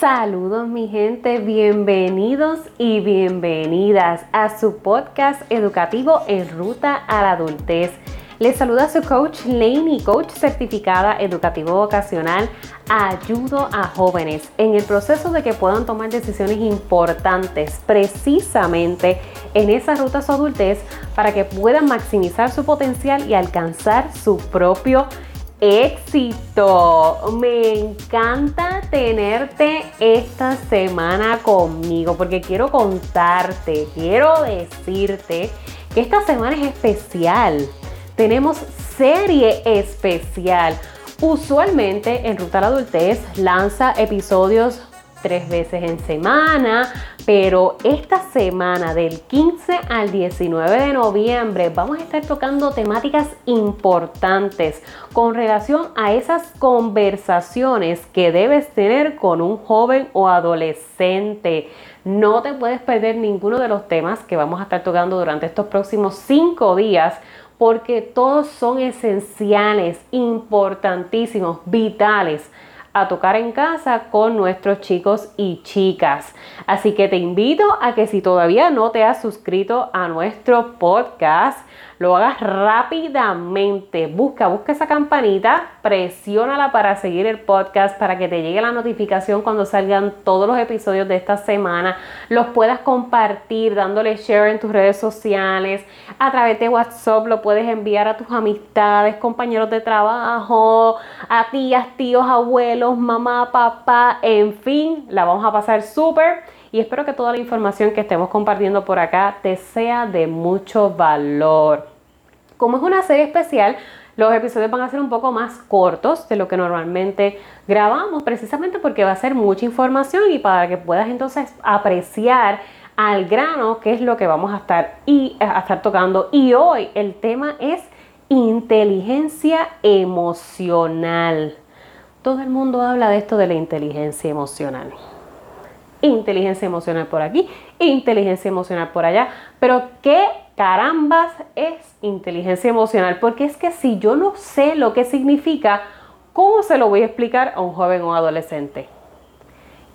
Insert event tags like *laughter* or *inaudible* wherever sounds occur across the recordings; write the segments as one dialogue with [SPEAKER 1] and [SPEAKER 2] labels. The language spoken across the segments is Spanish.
[SPEAKER 1] Saludos mi gente, bienvenidos y bienvenidas a su podcast educativo en ruta a la adultez. Les saluda su coach Laney, coach certificada educativo vocacional. Ayudo a jóvenes en el proceso de que puedan tomar decisiones importantes precisamente en esa ruta a su adultez para que puedan maximizar su potencial y alcanzar su propio éxito. Me encanta tenerte esta semana conmigo porque quiero contarte, quiero decirte que esta semana es especial tenemos serie especial. Usualmente en Ruta a la Adultez lanza episodios tres veces en semana, pero esta semana del 15 al 19 de noviembre vamos a estar tocando temáticas importantes con relación a esas conversaciones que debes tener con un joven o adolescente. No te puedes perder ninguno de los temas que vamos a estar tocando durante estos próximos cinco días porque todos son esenciales, importantísimos, vitales a tocar en casa con nuestros chicos y chicas. Así que te invito a que si todavía no te has suscrito a nuestro podcast, lo hagas rápidamente. Busca, busca esa campanita, presiónala para seguir el podcast, para que te llegue la notificación cuando salgan todos los episodios de esta semana. Los puedas compartir dándole share en tus redes sociales. A través de WhatsApp lo puedes enviar a tus amistades, compañeros de trabajo, a tías, tíos, abuelos, mamá, papá, en fin, la vamos a pasar súper y espero que toda la información que estemos compartiendo por acá te sea de mucho valor. Como es una serie especial, los episodios van a ser un poco más cortos de lo que normalmente grabamos, precisamente porque va a ser mucha información y para que puedas entonces apreciar al grano qué es lo que vamos a estar, y, a estar tocando. Y hoy el tema es inteligencia emocional. Todo el mundo habla de esto de la inteligencia emocional inteligencia emocional por aquí, inteligencia emocional por allá. Pero ¿qué carambas es inteligencia emocional? Porque es que si yo no sé lo que significa, ¿cómo se lo voy a explicar a un joven o adolescente?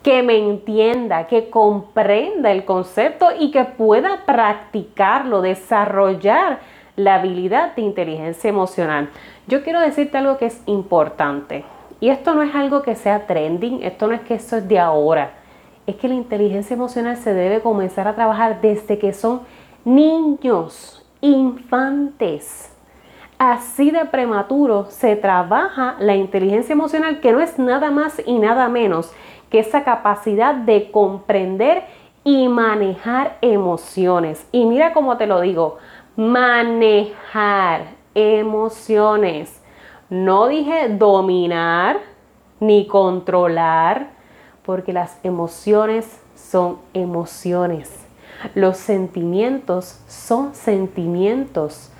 [SPEAKER 1] Que me entienda, que comprenda el concepto y que pueda practicarlo, desarrollar la habilidad de inteligencia emocional. Yo quiero decirte algo que es importante. Y esto no es algo que sea trending, esto no es que eso es de ahora es que la inteligencia emocional se debe comenzar a trabajar desde que son niños, infantes. Así de prematuro se trabaja la inteligencia emocional, que no es nada más y nada menos que esa capacidad de comprender y manejar emociones. Y mira cómo te lo digo, manejar emociones. No dije dominar ni controlar, porque las emociones son emociones. Los sentimientos son sentimientos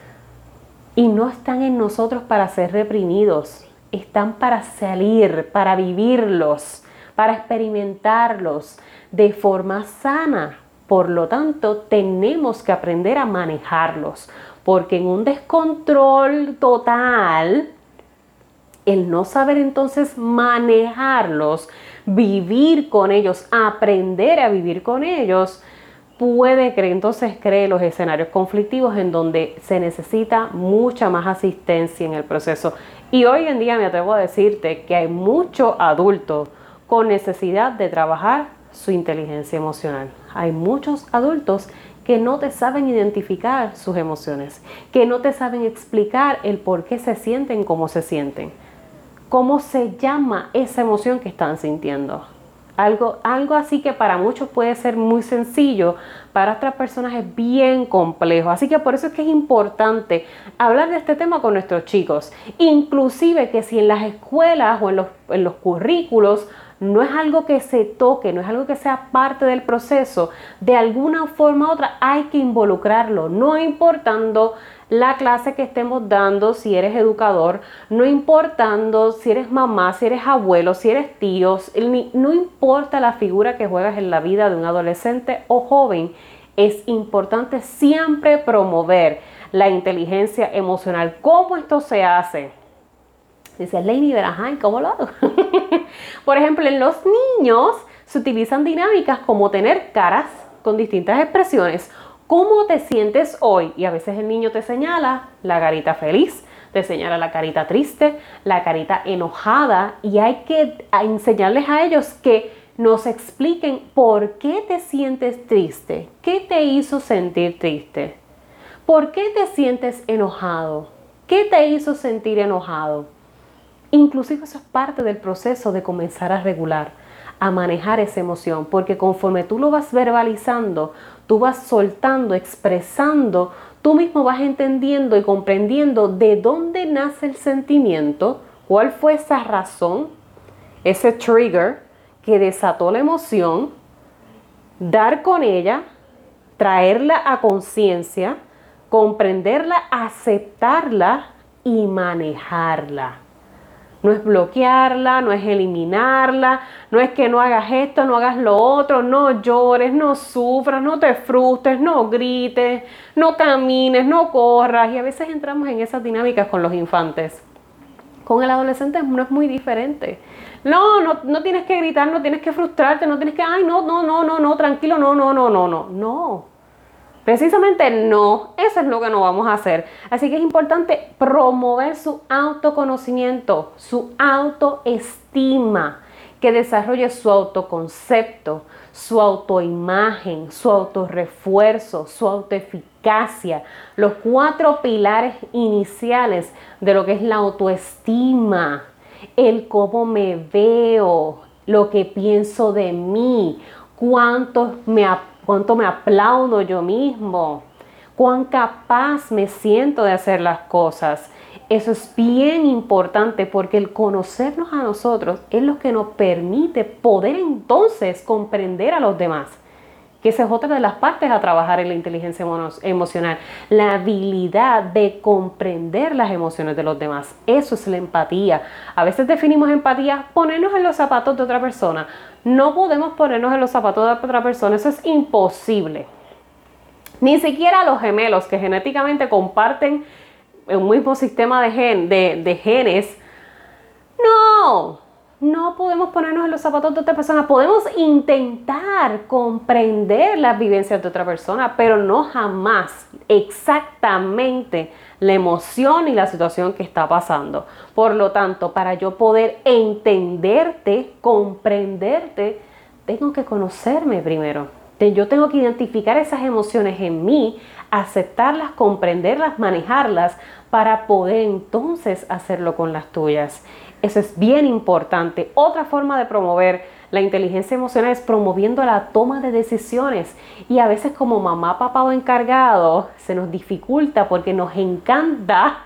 [SPEAKER 1] y no están en nosotros para ser reprimidos, están para salir, para vivirlos, para experimentarlos de forma sana. Por lo tanto, tenemos que aprender a manejarlos, porque en un descontrol total, el no saber entonces manejarlos, vivir con ellos, aprender a vivir con ellos, puede que entonces cree los escenarios conflictivos en donde se necesita mucha más asistencia en el proceso. Y hoy en día me atrevo a decirte que hay muchos adultos con necesidad de trabajar su inteligencia emocional. Hay muchos adultos que no te saben identificar sus emociones, que no te saben explicar el por qué se sienten como se sienten cómo se llama esa emoción que están sintiendo. Algo, algo así que para muchos puede ser muy sencillo, para otras personas es bien complejo. Así que por eso es que es importante hablar de este tema con nuestros chicos. Inclusive que si en las escuelas o en los, en los currículos no es algo que se toque, no es algo que sea parte del proceso, de alguna forma u otra hay que involucrarlo, no importando la clase que estemos dando, si eres educador, no importando si eres mamá, si eres abuelo, si eres tío, no importa la figura que juegas en la vida de un adolescente o joven, es importante siempre promover la inteligencia emocional. ¿Cómo esto se hace? Dice Lady Berahan, ¿cómo lo hago? *laughs* Por ejemplo, en los niños se utilizan dinámicas como tener caras con distintas expresiones. ¿Cómo te sientes hoy? Y a veces el niño te señala la carita feliz, te señala la carita triste, la carita enojada y hay que enseñarles a ellos que nos expliquen por qué te sientes triste, qué te hizo sentir triste, por qué te sientes enojado, qué te hizo sentir enojado. Inclusive eso es parte del proceso de comenzar a regular, a manejar esa emoción, porque conforme tú lo vas verbalizando, tú vas soltando, expresando, tú mismo vas entendiendo y comprendiendo de dónde nace el sentimiento, cuál fue esa razón, ese trigger que desató la emoción, dar con ella, traerla a conciencia, comprenderla, aceptarla y manejarla. No es bloquearla, no es eliminarla, no es que no hagas esto, no hagas lo otro, no llores, no sufras, no te frustres, no grites, no camines, no corras. Y a veces entramos en esas dinámicas con los infantes. Con el adolescente no es muy diferente. No, no, no tienes que gritar, no tienes que frustrarte, no tienes que, ay, no, no, no, no, no, tranquilo, no, no, no, no, no, no. Precisamente no, eso es lo que no vamos a hacer. Así que es importante promover su autoconocimiento, su autoestima, que desarrolle su autoconcepto, su autoimagen, su autorrefuerzo, su autoeficacia, los cuatro pilares iniciales de lo que es la autoestima el cómo me veo, lo que pienso de mí, cuánto me, cuánto me aplaudo yo mismo, cuán capaz me siento de hacer las cosas. Eso es bien importante porque el conocernos a nosotros es lo que nos permite poder entonces comprender a los demás que esa es otra de las partes a trabajar en la inteligencia emocional, la habilidad de comprender las emociones de los demás. Eso es la empatía. A veces definimos empatía ponernos en los zapatos de otra persona. No podemos ponernos en los zapatos de otra persona, eso es imposible. Ni siquiera los gemelos que genéticamente comparten un mismo sistema de, gen, de, de genes. No, no podemos ponernos en los zapatos de otra persona. Podemos intentar comprender las vivencias de otra persona, pero no jamás exactamente la emoción y la situación que está pasando. Por lo tanto, para yo poder entenderte, comprenderte, tengo que conocerme primero. Yo tengo que identificar esas emociones en mí, aceptarlas, comprenderlas, manejarlas para poder entonces hacerlo con las tuyas. Eso es bien importante. Otra forma de promover la inteligencia emocional es promoviendo la toma de decisiones. Y a veces como mamá, papá o encargado se nos dificulta porque nos encanta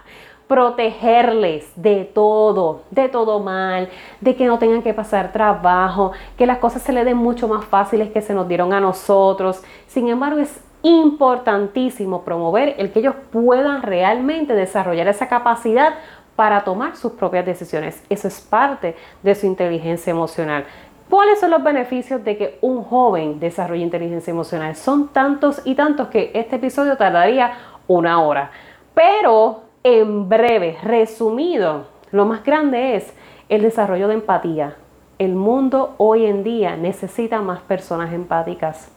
[SPEAKER 1] protegerles de todo, de todo mal, de que no tengan que pasar trabajo, que las cosas se les den mucho más fáciles que se nos dieron a nosotros. Sin embargo, es importantísimo promover el que ellos puedan realmente desarrollar esa capacidad para tomar sus propias decisiones. Eso es parte de su inteligencia emocional. ¿Cuáles son los beneficios de que un joven desarrolle inteligencia emocional? Son tantos y tantos que este episodio tardaría una hora. Pero en breve, resumido, lo más grande es el desarrollo de empatía. El mundo hoy en día necesita más personas empáticas.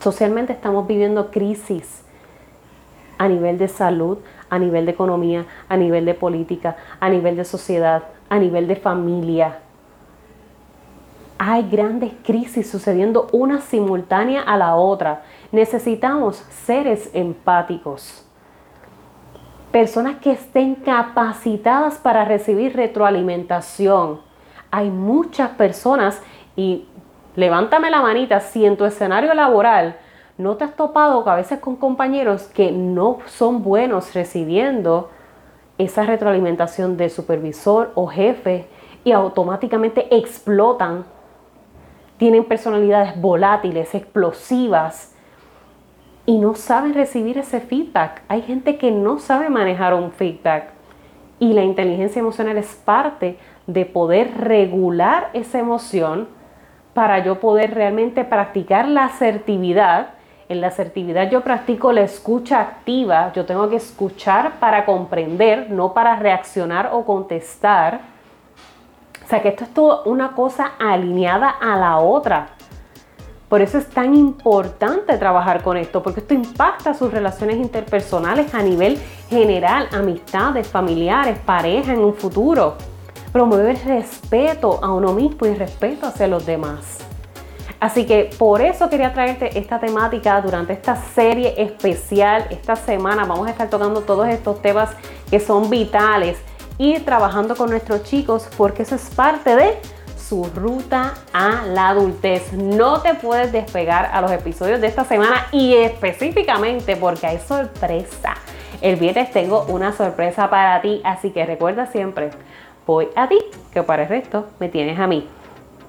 [SPEAKER 1] Socialmente estamos viviendo crisis a nivel de salud, a nivel de economía, a nivel de política, a nivel de sociedad, a nivel de familia. Hay grandes crisis sucediendo una simultánea a la otra. Necesitamos seres empáticos. Personas que estén capacitadas para recibir retroalimentación. Hay muchas personas y levántame la manita si en tu escenario laboral ¿No te has topado a veces con compañeros que no son buenos recibiendo esa retroalimentación de supervisor o jefe y automáticamente explotan? Tienen personalidades volátiles, explosivas y no saben recibir ese feedback. Hay gente que no sabe manejar un feedback y la inteligencia emocional es parte de poder regular esa emoción para yo poder realmente practicar la asertividad en la asertividad yo practico la escucha activa, yo tengo que escuchar para comprender, no para reaccionar o contestar. O sea que esto es todo una cosa alineada a la otra. Por eso es tan importante trabajar con esto, porque esto impacta sus relaciones interpersonales a nivel general, amistades, familiares, pareja en un futuro. Promueve el respeto a uno mismo y respeto hacia los demás. Así que por eso quería traerte esta temática durante esta serie especial. Esta semana vamos a estar tocando todos estos temas que son vitales y trabajando con nuestros chicos porque eso es parte de su ruta a la adultez. No te puedes despegar a los episodios de esta semana y específicamente porque hay sorpresa. El viernes tengo una sorpresa para ti, así que recuerda siempre, voy a ti, que para el resto me tienes a mí.